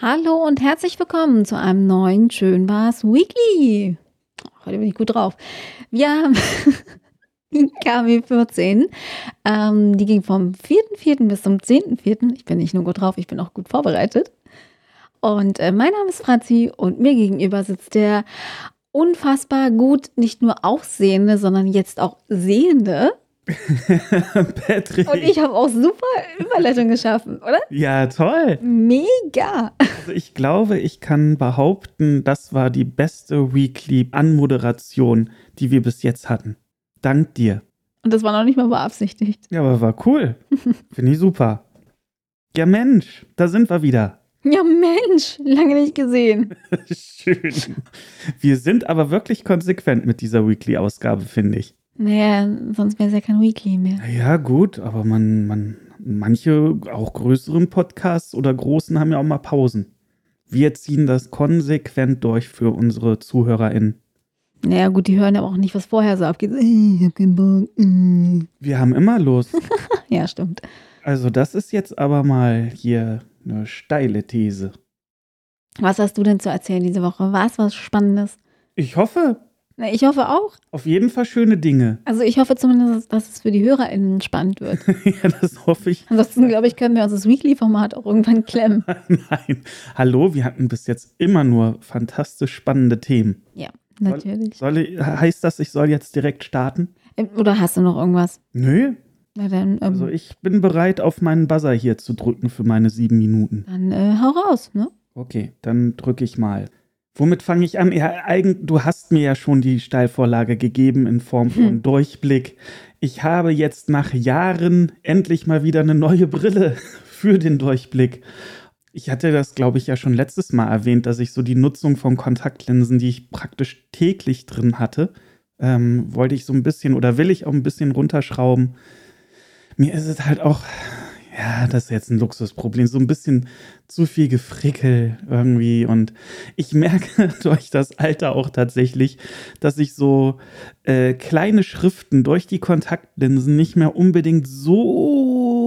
Hallo und herzlich willkommen zu einem neuen Schön war's Weekly. Heute bin ich gut drauf. Wir haben KW 14. Ähm, die ging vom 4.4. bis zum 10.4. Ich bin nicht nur gut drauf, ich bin auch gut vorbereitet. Und äh, mein Name ist Franzi und mir gegenüber sitzt der unfassbar gut nicht nur aussehende, sondern jetzt auch sehende. Patrick. Und ich habe auch super Überleitung geschaffen, oder? Ja, toll. Mega. Also ich glaube, ich kann behaupten, das war die beste Weekly-Anmoderation, die wir bis jetzt hatten. Dank dir. Und das war noch nicht mal beabsichtigt. Ja, aber war cool. Finde ich super. Ja, Mensch, da sind wir wieder. Ja, Mensch, lange nicht gesehen. Schön. Wir sind aber wirklich konsequent mit dieser Weekly-Ausgabe, finde ich. Naja, sonst wäre es ja kein Weekly mehr. Ja, gut, aber man, man, manche, auch größeren Podcasts oder großen, haben ja auch mal Pausen. Wir ziehen das konsequent durch für unsere ZuhörerInnen. Naja, gut, die hören aber auch nicht, was vorher so abgeht. Ich hab keinen Bock. Wir haben immer Lust. Ja, stimmt. Also, das ist jetzt aber mal hier eine steile These. Was hast du denn zu erzählen diese Woche? War es was Spannendes? Ich hoffe, Na, ich hoffe auch. auf jeden Fall schöne Dinge. Also ich hoffe zumindest, dass es für die HörerInnen spannend wird. ja, das hoffe ich. Ansonsten, glaube ich, können wir uns das Weekly-Format auch irgendwann klemmen. Nein. Hallo, wir hatten bis jetzt immer nur fantastisch spannende Themen. Ja, natürlich. Soll ich, heißt das, ich soll jetzt direkt starten? Ähm, Oder hast du noch irgendwas? Nö. Dann, ähm, Also ich bin bereit, auf meinen Buzzer hier zu drücken für meine sieben Minuten. dann äh, hau raus, ne? Okay, dann drücke ich mal. Womit fange ich an? Ja, eigen, du hast mir ja schon die Steilvorlage gegeben in Form von Hm. Durchblick. Ich habe jetzt nach Jahren endlich mal wieder eine neue Brille für den Durchblick. Ich hatte das, glaube ich, ja schon letztes Mal erwähnt, dass ich so die Nutzung von Kontaktlinsen, die ich praktisch täglich drin hatte, ähm, wollte ich so ein bisschen oder will ich auch ein bisschen runterschrauben. Mir ist es halt auch, ja, das ist jetzt ein Luxusproblem, so ein bisschen zu viel Gefrickel irgendwie. Und ich merke durch das Alter auch tatsächlich, dass ich so äh, kleine Schriften durch die Kontaktlinsen nicht mehr unbedingt so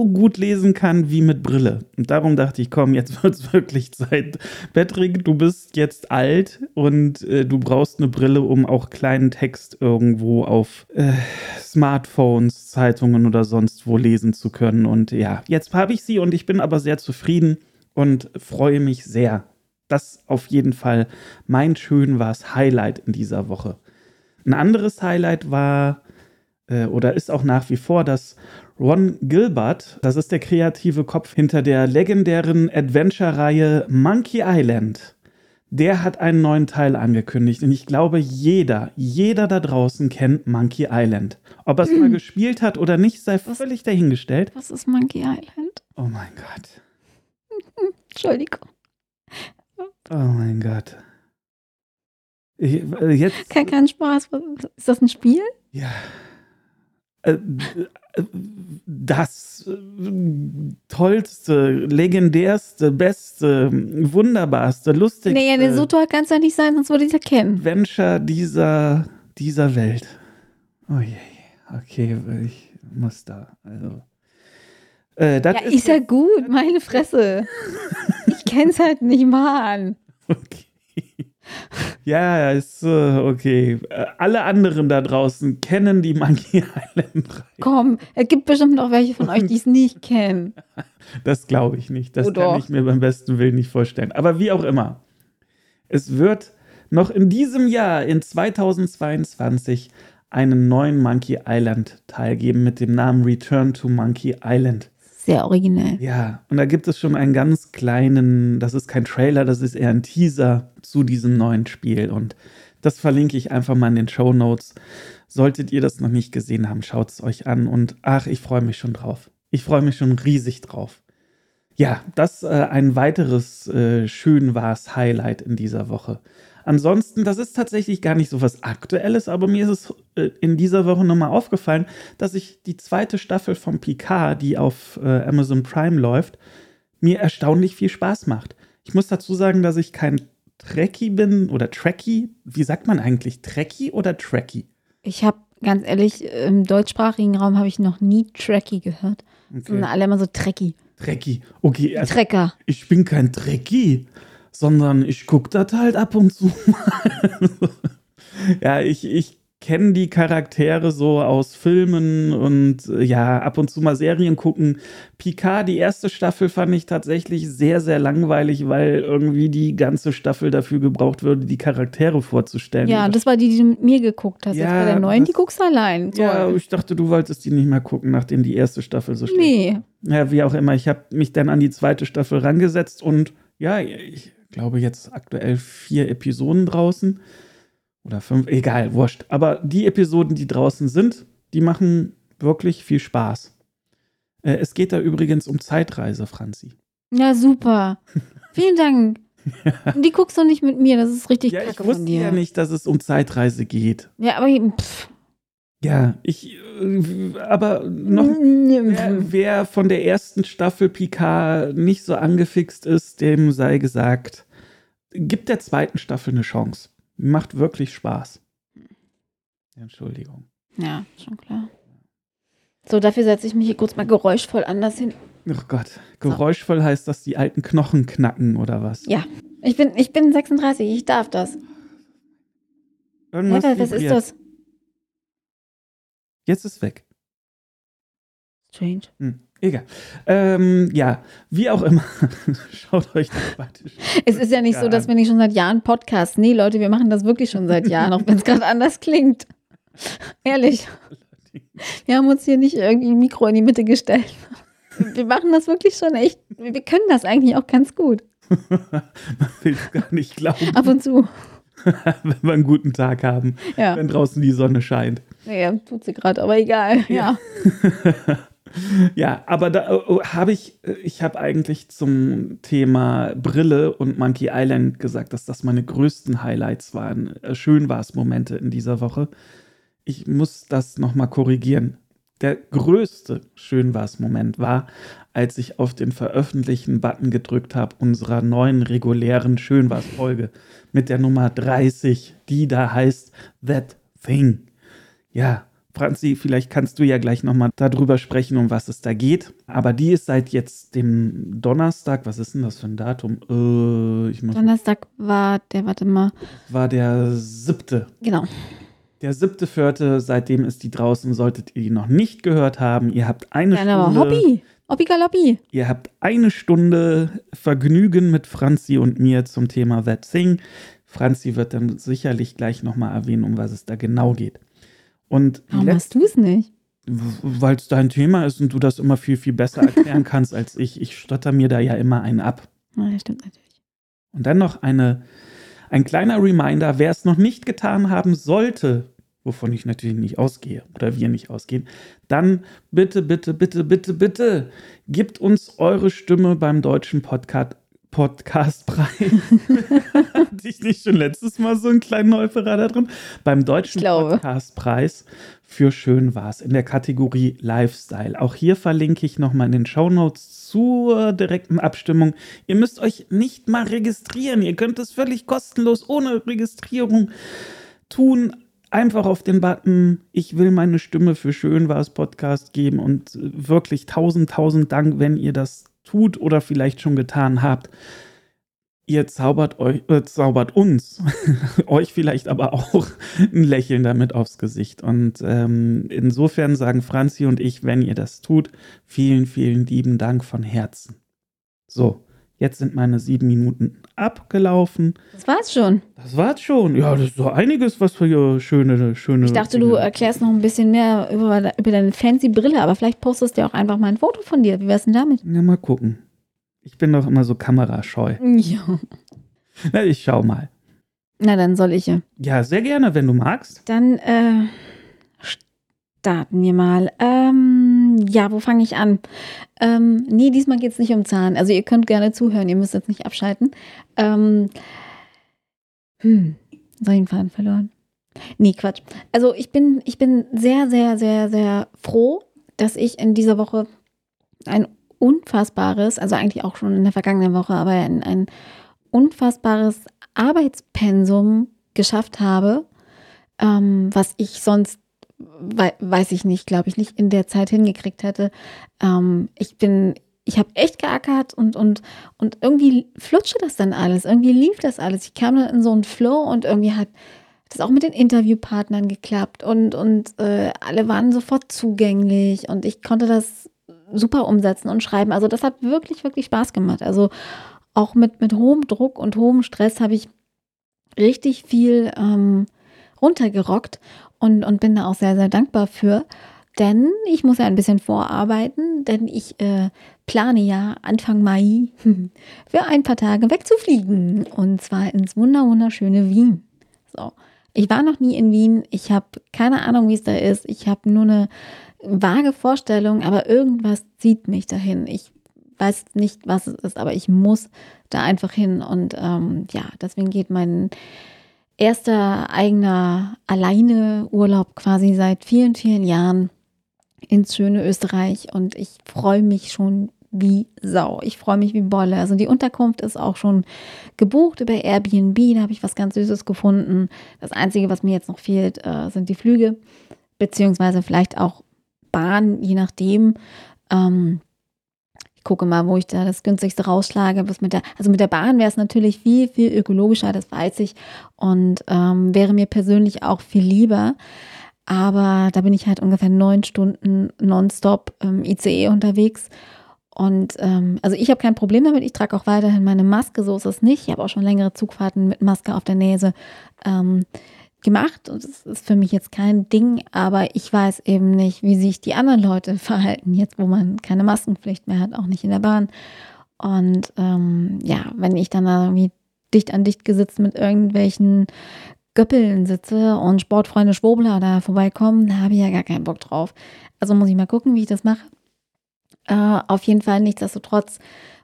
gut lesen kann wie mit Brille. Und darum dachte ich, komm, jetzt wird es wirklich Zeit. Patrick, du bist jetzt alt und äh, du brauchst eine Brille, um auch kleinen Text irgendwo auf äh, Smartphones, Zeitungen oder sonst wo lesen zu können. Und ja, jetzt habe ich sie und ich bin aber sehr zufrieden und freue mich sehr. Das auf jeden Fall mein schön war's Highlight in dieser Woche. Ein anderes Highlight war äh, oder ist auch nach wie vor, dass Ron Gilbert, das ist der kreative Kopf hinter der legendären Adventure-Reihe Monkey Island, der hat einen neuen Teil angekündigt. Und ich glaube, jeder, jeder da draußen kennt Monkey Island. Ob er es mal gespielt hat oder nicht, sei völlig dahingestellt. Was ist Monkey Island? Oh mein Gott. Entschuldigung. Oh mein Gott. Ich, äh, jetzt. Kein, kein Spaß. Was- Ist das ein Spiel? Ja. Äh, Das äh, tollste, legendärste, beste, wunderbarste, lustigste Nee, nee, so toll kann es ja nicht sein, sonst würde ich es erkennen. Adventure dieser, dieser Welt. Oh je. Okay, ich muss da. Also. Äh, das Ja, ist ja gut, meine Fresse. Ich kenn's halt nicht mal. Okay. Ja, ist äh, okay. Äh, Alle anderen da draußen kennen die Monkey Island 3. Komm, es gibt bestimmt noch welche von euch, die es nicht kennen. Das glaube ich nicht. Das Oh, kann ich mir beim besten Willen nicht vorstellen. Aber wie auch immer. Es wird noch in diesem Jahr, in 2022, einen neuen Monkey Island Teil geben mit dem Namen Return to Monkey Island. Sehr originell. Ja, und da gibt es schon einen ganz kleinen, das ist kein Trailer, das ist eher ein Teaser zu diesem neuen Spiel. Und das verlinke ich einfach mal in den Show Notes. Solltet ihr das noch nicht gesehen haben, schaut es euch an. Und ach, ich freue mich schon drauf. Ich freue mich schon riesig drauf. Ja, das äh, ein weiteres äh, schön war's Highlight in dieser Woche. Ansonsten, das ist tatsächlich gar nicht so was Aktuelles, aber mir ist es äh, in dieser Woche nochmal aufgefallen, dass ich die zweite Staffel von Picard, die auf äh, Amazon Prime läuft, mir erstaunlich viel Spaß macht. Ich muss dazu sagen, dass ich kein Trekkie bin oder Trekkie. Wie sagt man eigentlich? Trekkie oder Trekkie? Ich habe ganz ehrlich, im deutschsprachigen Raum habe ich noch nie Tracky gehört. Sondern alle immer so Trekkie. Trekkie. Okay, also Trecker. ich bin kein Trekkie, sondern ich gucke das halt ab und zu mal. ja, ich, ich kenne die Charaktere so aus Filmen und äh, ja, ab und zu mal Serien gucken. Picard, die erste Staffel fand ich tatsächlich sehr, sehr langweilig, weil irgendwie die ganze Staffel dafür gebraucht würde, die Charaktere vorzustellen. Ja, das war die, die du mit mir geguckt hast. Jetzt Ja, bei der neuen, das- die guckst du allein. ja, Toll. ich dachte, du wolltest die nicht mehr gucken, nachdem die erste Staffel so schlecht Nee. Ja, wie auch immer. Ich habe mich dann an die zweite Staffel rangesetzt und ja, ich glaube jetzt aktuell vier Episoden draußen. Oder fünf, egal, wurscht. Aber die Episoden, die draußen sind, die machen wirklich viel Spaß. Äh, es geht da übrigens um Zeitreise, Franzi. Ja, super. Vielen Dank. Die guckst du nicht mit mir, das ist richtig Ja, ich kacke von wusste dir. ja nicht, dass es um Zeitreise geht. Ja, aber pff. Ja, ich, äh, aber noch, Wer, wer von der ersten Staffel Picard nicht so angefixt ist, dem sei gesagt, gibt der zweiten Staffel eine Chance. Macht wirklich Spaß. Entschuldigung. Ja, schon klar. So, dafür setze ich mich hier kurz mal geräuschvoll anders hin. Oh Gott, geräuschvoll heißt das, die alten Knochen knacken oder was? Ja. Ich bin, ich bin 36, ich darf das. Irgendwas was ist das? Jetzt ist weg. Strange. Hm, egal. Ähm, ja, wie auch immer. Schaut euch das beide Es ist ja nicht so, dass wir nicht schon seit Jahren Podcasts. Nee, Leute, wir machen das wirklich schon seit Jahren, auch wenn es gerade anders klingt. Ehrlich. Wir haben uns hier nicht irgendwie ein Mikro in die Mitte gestellt. Wir machen das wirklich schon echt. Wir können das eigentlich auch ganz gut. Man will es gar nicht glauben, Ab und zu. wenn wir einen guten Tag haben, Ja. wenn draußen die Sonne scheint. Naja, tut sie gerade, aber egal. Ja. Ja, aber da äh, habe ich, ich habe eigentlich zum Thema Brille und Monkey Island gesagt, dass das meine größten Highlights waren. Äh, Schön war es Momente in dieser Woche. Ich muss das nochmal korrigieren. Der größte Schön war es Moment war, als ich auf den Veröffentlichen-Button gedrückt habe unserer neuen regulären Schön war Folge mit der Nummer 30, die da heißt That Thing. Ja, Franzi, vielleicht kannst du ja gleich nochmal darüber sprechen, um was es da geht. Aber die ist seit jetzt dem Donnerstag, was ist denn das für ein Datum? Äh, ich muss, Donnerstag war der, warte mal. war der siebte. Genau. Der siebte, vierte, seitdem ist die draußen, solltet ihr die noch nicht gehört haben. Ihr habt eine aber Stunde. Hobby. Hobby Galoppi. Ihr habt eine Stunde Vergnügen mit Franzi und mir zum Thema That Thing. Franzi wird dann sicherlich gleich nochmal erwähnen, um was es da genau geht. Und Warum hast du es nicht? weil es dein Thema ist und du das immer viel, viel besser erklären kannst als ich. Ich stotter mir da ja immer einen ab. Das stimmt natürlich. Und dann noch eine, ein kleiner Reminder, wer es noch nicht getan haben sollte, wovon ich natürlich nicht ausgehe oder wir nicht ausgehen, dann bitte, bitte, bitte, bitte, bitte, gebt uns eure Stimme beim deutschen Podcast. Podcastpreis. Hatte ich nicht schon letztes Mal so einen kleinen Neufahrer da drin? Beim deutschen. Podcastpreis für Schön war's in der Kategorie Lifestyle. Auch hier verlinke ich nochmal in den Shownotes zur direkten Abstimmung. Ihr müsst euch nicht mal registrieren. Ihr könnt es völlig kostenlos ohne Registrierung tun. Einfach auf den Button, ich will meine Stimme für Schön war's Podcast geben und äh, wirklich tausend, tausend Dank, wenn ihr das tut oder vielleicht schon getan habt. Ihr zaubert euch, äh, zaubert uns, euch vielleicht aber auch ein Lächeln damit aufs Gesicht. Und ähm, insofern sagen Franzi und ich, wenn ihr das tut, vielen, vielen lieben Dank von Herzen. So, jetzt sind meine sieben Minuten abgelaufen. Das war's schon. Das war's schon. Ja, das ist so einiges, was für hier schöne, schöne. Ich dachte, du Dinge- erklärst noch ein bisschen mehr über, über deine fancy Brille, aber vielleicht postest du ja auch einfach mal ein Foto von dir. Wie wär's denn damit? Ja, mal gucken. Ich bin doch immer so kamerascheu. Ja. Na, ich schau mal. Na, dann soll ich ja. Ja, sehr gerne, wenn du magst. Dann äh, starten wir mal. Ähm, ja, wo fange ich an? Ähm, nee, diesmal geht es nicht um Zahn. Also ihr könnt gerne zuhören, ihr müsst jetzt nicht abschalten. Ähm, hm, soll ich den Faden verloren? Nee, Quatsch. Also ich bin, ich bin sehr, sehr, sehr, sehr froh, dass ich in dieser Woche ein unfassbares, also eigentlich auch schon in der vergangenen Woche, aber ein, ein unfassbares Arbeitspensum geschafft habe, ähm, was ich sonst, weiß ich nicht, glaube ich, nicht in der Zeit hingekriegt hätte. Ähm, ich bin ich habe echt geackert und, und, und irgendwie flutschte das dann alles. Irgendwie lief das alles. Ich kam dann in so einen Flow und irgendwie hat das auch mit den Interviewpartnern geklappt und, und äh, alle waren sofort zugänglich und ich konnte das super umsetzen und schreiben. Also das hat wirklich, wirklich Spaß gemacht. Also auch mit, mit hohem Druck und hohem Stress habe ich richtig viel ähm, runtergerockt und, und bin da auch sehr, sehr dankbar für. Denn ich muss ja ein bisschen vorarbeiten, denn ich äh, plane ja Anfang Mai für ein paar Tage wegzufliegen. Und zwar ins wunder wunderschöne Wien. So. Ich war noch nie in Wien. Ich habe keine Ahnung, wie es da ist. Ich habe nur eine vage Vorstellung, aber irgendwas zieht mich dahin. Ich weiß nicht, was es ist, aber ich muss da einfach hin. Und ähm, ja, deswegen geht mein erster eigener alleine Urlaub quasi seit vielen, vielen Jahren ins schöne Österreich. Und ich freue mich schon wie Sau. Ich freue mich wie Bolle. Also die Unterkunft ist auch schon gebucht über Airbnb. Da habe ich was ganz Süßes gefunden. Das Einzige, was mir jetzt noch fehlt, äh, sind die Flüge, beziehungsweise vielleicht auch Bahn, je nachdem. Ähm, gucke mal, wo ich da das günstigste rausschlage. Was mit der, also mit der Bahn wäre es natürlich viel, viel ökologischer, das weiß ich. Und ähm, wäre mir persönlich auch viel lieber. Aber da bin ich halt ungefähr neun Stunden nonstop ähm, ICE unterwegs. Und ähm, also ich habe kein Problem damit. Ich trage auch weiterhin meine Maske, so ist es nicht. Ich habe auch schon längere Zugfahrten mit Maske auf der Nase ähm, gemacht und es ist für mich jetzt kein Ding, aber ich weiß eben nicht, wie sich die anderen Leute verhalten, jetzt wo man keine Maskenpflicht mehr hat, auch nicht in der Bahn. Und ähm, ja, wenn ich dann irgendwie dicht an dicht gesitzt mit irgendwelchen Göppeln sitze und Sportfreunde Schwobler da vorbeikommen, da habe ich ja gar keinen Bock drauf. Also muss ich mal gucken, wie ich das mache. Äh, auf jeden Fall nichtsdestotrotz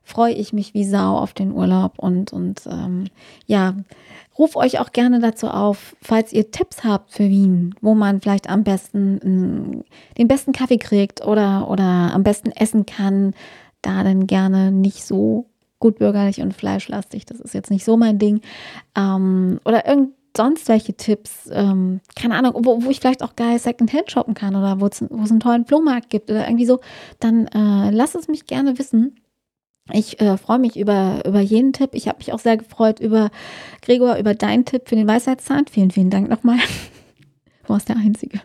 freue ich mich wie Sau auf den Urlaub und, und ähm, ja, ruf euch auch gerne dazu auf, falls ihr Tipps habt für Wien, wo man vielleicht am besten ähm, den besten Kaffee kriegt oder, oder am besten essen kann, da dann gerne nicht so gut bürgerlich und fleischlastig, das ist jetzt nicht so mein Ding. Ähm, oder irgend sonst welche Tipps, ähm, keine Ahnung, wo, wo ich vielleicht auch geil Secondhand shoppen kann oder wo es einen tollen Flohmarkt gibt oder irgendwie so, dann äh, lasst es mich gerne wissen. Ich äh, freue mich über, über jeden Tipp. Ich habe mich auch sehr gefreut über, Gregor, über deinen Tipp für den Weisheitszahn. Vielen, vielen Dank nochmal. du warst der Einzige.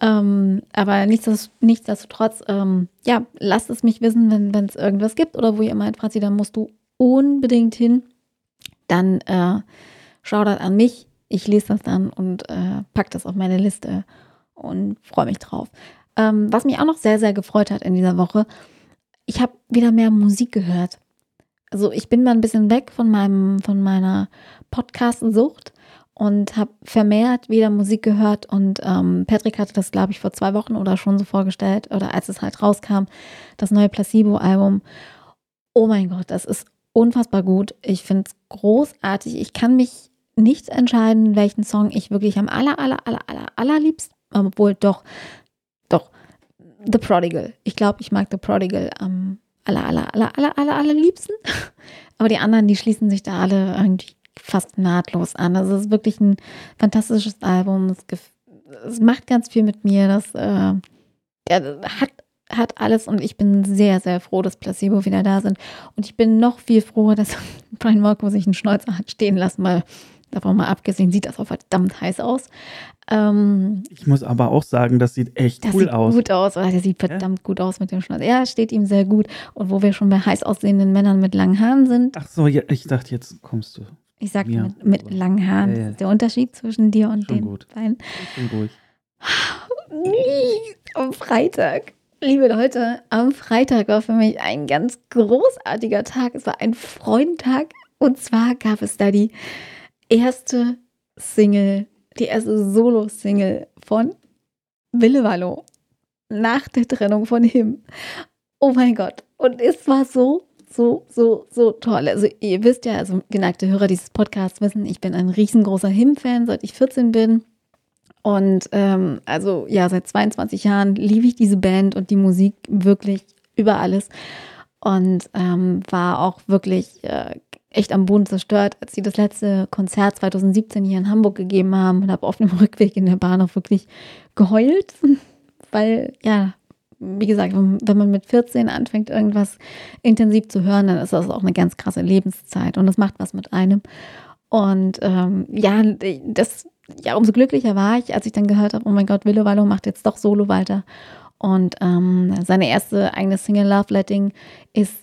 Ähm, aber nichtsdestotrotz, ähm, ja, lasst es mich wissen, wenn es irgendwas gibt oder wo ihr meint, Franzi, dann musst du unbedingt hin. Dann äh, Shoutout an mich. Ich lese das dann und äh, packe das auf meine Liste und freue mich drauf. Ähm, was mich auch noch sehr, sehr gefreut hat in dieser Woche, ich habe wieder mehr Musik gehört. Also ich bin mal ein bisschen weg von meinem, von meiner Podcast-Sucht und habe vermehrt wieder Musik gehört. Und ähm, Patrick hatte das, glaube ich, vor zwei Wochen oder schon so vorgestellt, oder als es halt rauskam, das neue Placebo-Album. Oh mein Gott, das ist unfassbar gut. Ich finde es großartig. Ich kann mich nicht entscheiden, welchen Song ich wirklich am aller, aller, aller, aller, allerliebsten, obwohl doch, The Prodigal. Ich glaube, ich mag The Prodigal am aller, aller, aller, aller, aller, allerliebsten. Aber die anderen, die schließen sich da alle irgendwie fast nahtlos an. Also es ist wirklich ein fantastisches Album. Es, es macht ganz viel mit mir. Das äh, hat, hat alles und ich bin sehr, sehr froh, dass Placebo wieder da sind. Und ich bin noch viel froher, dass Brian Molko sich einen Schnäuzer hat stehen lassen, weil Davon mal abgesehen, sieht das auch verdammt heiß aus. Ähm, ich muss aber auch sagen, das sieht echt das cool sieht aus. gut aus, oder? Der sieht verdammt ja? gut aus mit dem Schnauz. Ja, steht ihm sehr gut. Und wo wir schon bei heiß aussehenden Männern mit langen Haaren sind. Ach so, ja, ich dachte, jetzt kommst du. Ich sag mit, mit langen Haaren. Ja, ja. der Unterschied zwischen dir und schon den gut. beiden. Ich bin ruhig. Am Freitag Liebe Leute, am Freitag war für mich ein ganz großartiger Tag. Es war ein Freudentag. Und zwar gab es da die erste Single, die erste Solo-Single von Wille Wallo nach der Trennung von ihm. Oh mein Gott. Und es war so, so, so, so toll. Also ihr wisst ja, also geneigte Hörer dieses Podcasts wissen, ich bin ein riesengroßer Him-Fan, seit ich 14 bin. Und ähm, also ja, seit 22 Jahren liebe ich diese Band und die Musik wirklich über alles. Und ähm, war auch wirklich äh, echt am Boden zerstört, als sie das letzte Konzert 2017 hier in Hamburg gegeben haben und habe auf dem Rückweg in der Bahn auch wirklich geheult, weil ja, wie gesagt, wenn man mit 14 anfängt, irgendwas intensiv zu hören, dann ist das auch eine ganz krasse Lebenszeit und das macht was mit einem. Und ähm, ja, das, ja, umso glücklicher war ich, als ich dann gehört habe, oh mein Gott, Willow Wallo macht jetzt doch Solo weiter. Und ähm, seine erste eigene Single Love Letting ist,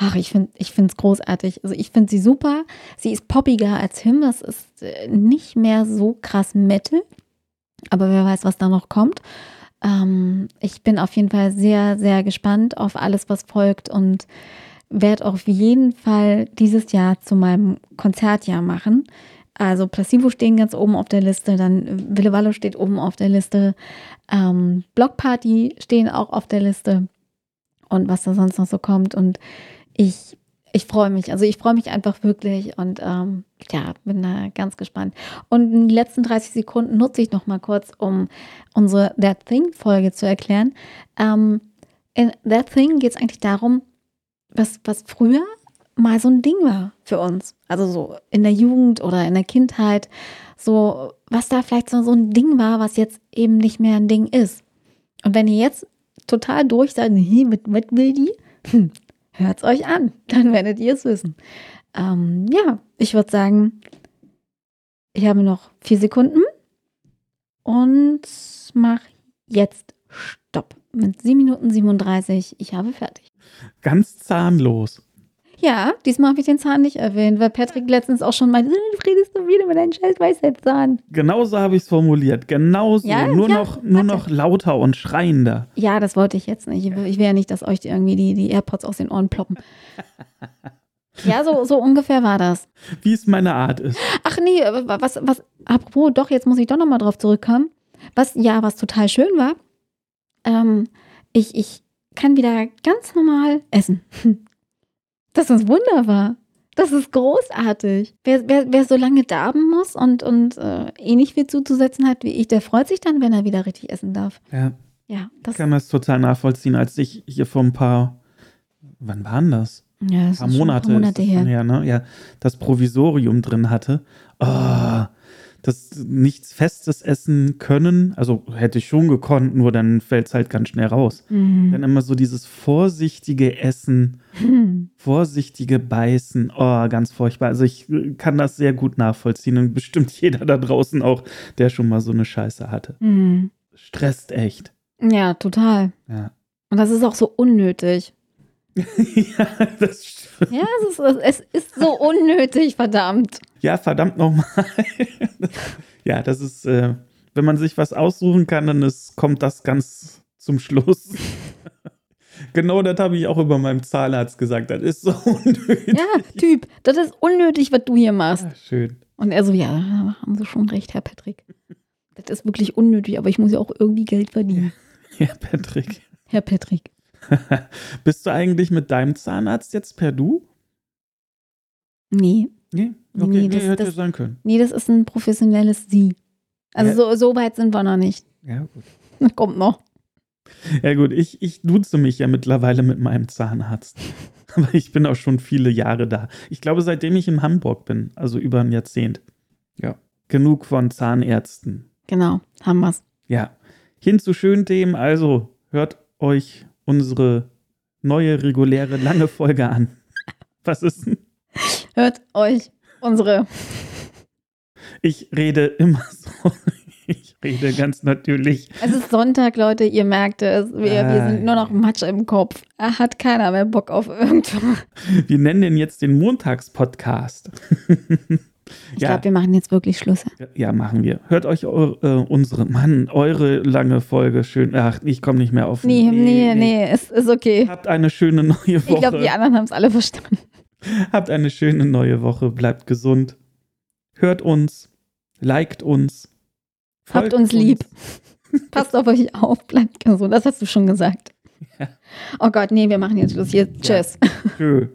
ach, ich finde ich es großartig. Also ich finde sie super. Sie ist poppiger als Him. Das ist äh, nicht mehr so krass Metal. Aber wer weiß, was da noch kommt. Ähm, ich bin auf jeden Fall sehr, sehr gespannt auf alles, was folgt und werde auf jeden Fall dieses Jahr zu meinem Konzertjahr machen. Also Placebo stehen ganz oben auf der Liste, dann Willewalle steht oben auf der Liste, ähm, Blockparty stehen auch auf der Liste und was da sonst noch so kommt. Und ich, ich freue mich, also ich freue mich einfach wirklich und ähm, ja, bin da ganz gespannt. Und den letzten 30 Sekunden nutze ich noch mal kurz, um unsere That Thing-Folge zu erklären. Ähm, in That Thing geht es eigentlich darum, was, was früher mal so ein Ding war für uns. Also so in der Jugend oder in der Kindheit. So, was da vielleicht so, so ein Ding war, was jetzt eben nicht mehr ein Ding ist. Und wenn ihr jetzt total durch seid, mit, mit will die, hm, hört es euch an. Dann werdet ihr es wissen. Ähm, ja, ich würde sagen, ich habe noch vier Sekunden und mache jetzt Stopp. Mit 7 Minuten 37. Ich habe fertig. Ganz zahnlos. Ja, diesmal habe ich den Zahn nicht erwähnt, weil Patrick letztens auch schon meinte, du redest du wieder mit deinem scheiß Weisheitszahn. Genauso habe ich es formuliert. Genauso. Ja, nur ja, noch, nur noch lauter und schreiender. Ja, das wollte ich jetzt nicht. Ich will ja nicht, dass euch irgendwie die, die AirPods aus den Ohren ploppen. ja, so, so ungefähr war das. Wie es meine Art ist. Ach nee, was, was, apropos, doch, jetzt muss ich doch nochmal drauf zurückkommen. Was, ja, was total schön war, ähm, ich, ich kann wieder ganz normal essen. Das ist wunderbar. Das ist großartig. Wer, wer, wer so lange darben muss und, und äh, eh nicht viel zuzusetzen hat wie ich, der freut sich dann, wenn er wieder richtig essen darf. Ja. Ja, das ich kann das total nachvollziehen, als ich hier vor ein paar, wann waren das? Ja, das ein paar Monate, ein paar Monate her. her ne? Ja, das Provisorium drin hatte. Oh, das nichts Festes essen können. Also hätte ich schon gekonnt, nur dann fällt es halt ganz schnell raus. Mhm. Dann immer so dieses vorsichtige Essen, mhm. vorsichtige Beißen. Oh, ganz furchtbar. Also ich kann das sehr gut nachvollziehen und bestimmt jeder da draußen auch, der schon mal so eine Scheiße hatte. Mhm. Stresst echt. Ja, total. Ja. Und das ist auch so unnötig. ja, das stimmt. Ja, es ist, es ist so unnötig, verdammt. Ja, verdammt nochmal. ja, das ist, äh, wenn man sich was aussuchen kann, dann ist, kommt das ganz zum Schluss. genau das habe ich auch über meinem Zahnarzt gesagt. Das ist so unnötig. Ja, Typ, das ist unnötig, was du hier machst. Ja, schön. Und er so, ja, haben Sie schon recht, Herr Patrick. Das ist wirklich unnötig, aber ich muss ja auch irgendwie Geld verdienen. Herr Patrick. Herr Patrick. Bist du eigentlich mit deinem Zahnarzt jetzt per Du? Nee. Nee? Okay, nee, das, nee, hätte das, sein können. Nee, das ist ein professionelles Sie. Also ja. so, so weit sind wir noch nicht. Ja, gut. Das kommt noch. Ja, gut, ich, ich duze mich ja mittlerweile mit meinem Zahnarzt. Aber ich bin auch schon viele Jahre da. Ich glaube, seitdem ich in Hamburg bin, also über ein Jahrzehnt. Ja. Genug von Zahnärzten. Genau, haben wir's. Ja. Hin zu schönen Themen, also hört euch unsere neue, reguläre, lange Folge an. Was ist denn? Hört euch unsere. Ich rede immer so. Ich rede ganz natürlich. Es ist Sonntag, Leute, ihr merkt es. Wir, ah, wir sind nur noch Matsch im Kopf. Er hat keiner mehr Bock auf irgendwas. Wir nennen den jetzt den Montagspodcast. Ich ja. glaube, wir machen jetzt wirklich Schluss. Ja, machen wir. Hört euch eure, äh, unsere, Mann, eure lange Folge schön. Ach, ich komme nicht mehr auf. Nee, nee, nee, nee, es ist okay. Habt eine schöne neue Woche. Ich glaube, die anderen haben es alle verstanden. Habt eine schöne neue Woche. Bleibt gesund. Hört uns. Liked uns. Habt uns lieb. Passt auf euch auf. Bleibt gesund. Das hast du schon gesagt. Ja. Oh Gott, nee, wir machen jetzt Schluss hier. Tschüss. Ja. Tschö.